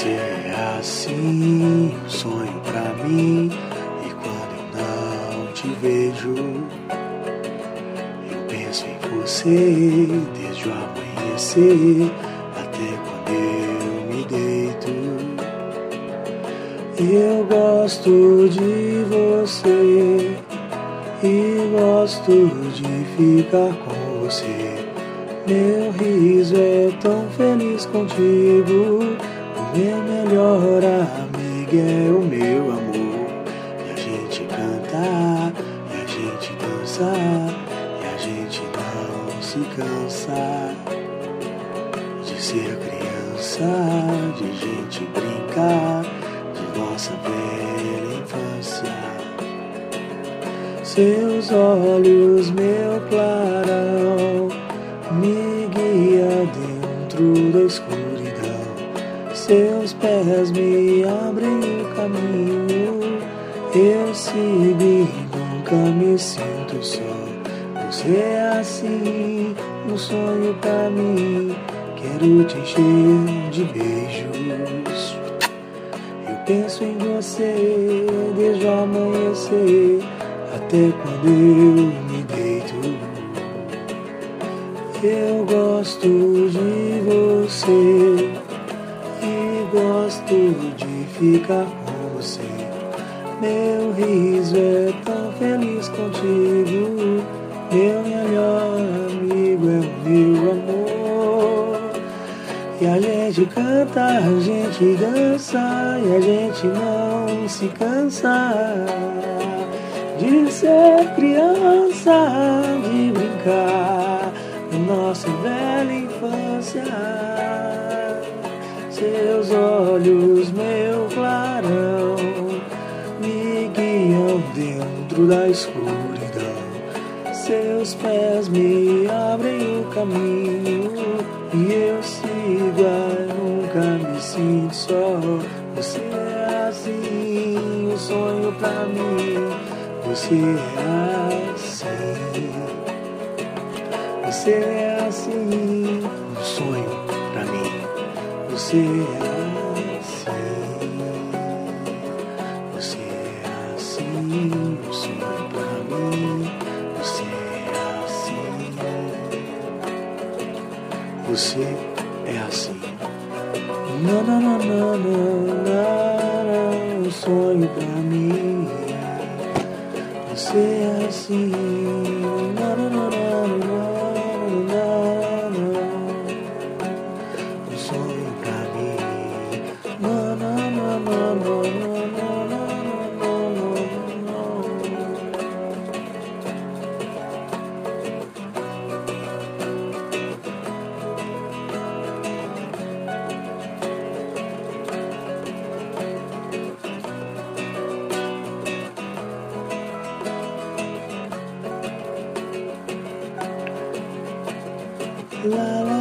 Você é assim, um sonho pra mim. E quando eu não te vejo, eu penso em você desde o amanhecer até quando eu me deito. Eu gosto de você e gosto de ficar com você. Meu riso é tão feliz contigo. Meu melhor amigo é o meu amor. E a gente canta, e a gente dança, e a gente não se cansa de ser criança, de gente brincar, de nossa velha infância. Seus olhos, meu clarão, me guia dentro da escuridão. Seus pés me abrem o caminho. Eu e nunca me sinto só. Você é assim, um sonho pra mim. Quero te encher de beijos. Eu penso em você desde o amanhecer até quando eu me deito. Eu gosto de você de ficar com você. Meu riso é tão feliz contigo. Meu melhor amigo é o meu amor. E a gente canta, a gente dança e a gente não se cansa de ser criança, de brincar na nossa velha infância. Seus olhos, meu dentro da escuridão. Seus pés me abrem o caminho e eu sigo, nunca me sinto só. Você é assim, um sonho pra mim. Você é assim. Você é assim, um sonho pra mim. Você é Você é assim. Não, não, não, não, não, não, um sonho pra mim. Você é assim. Não, la la.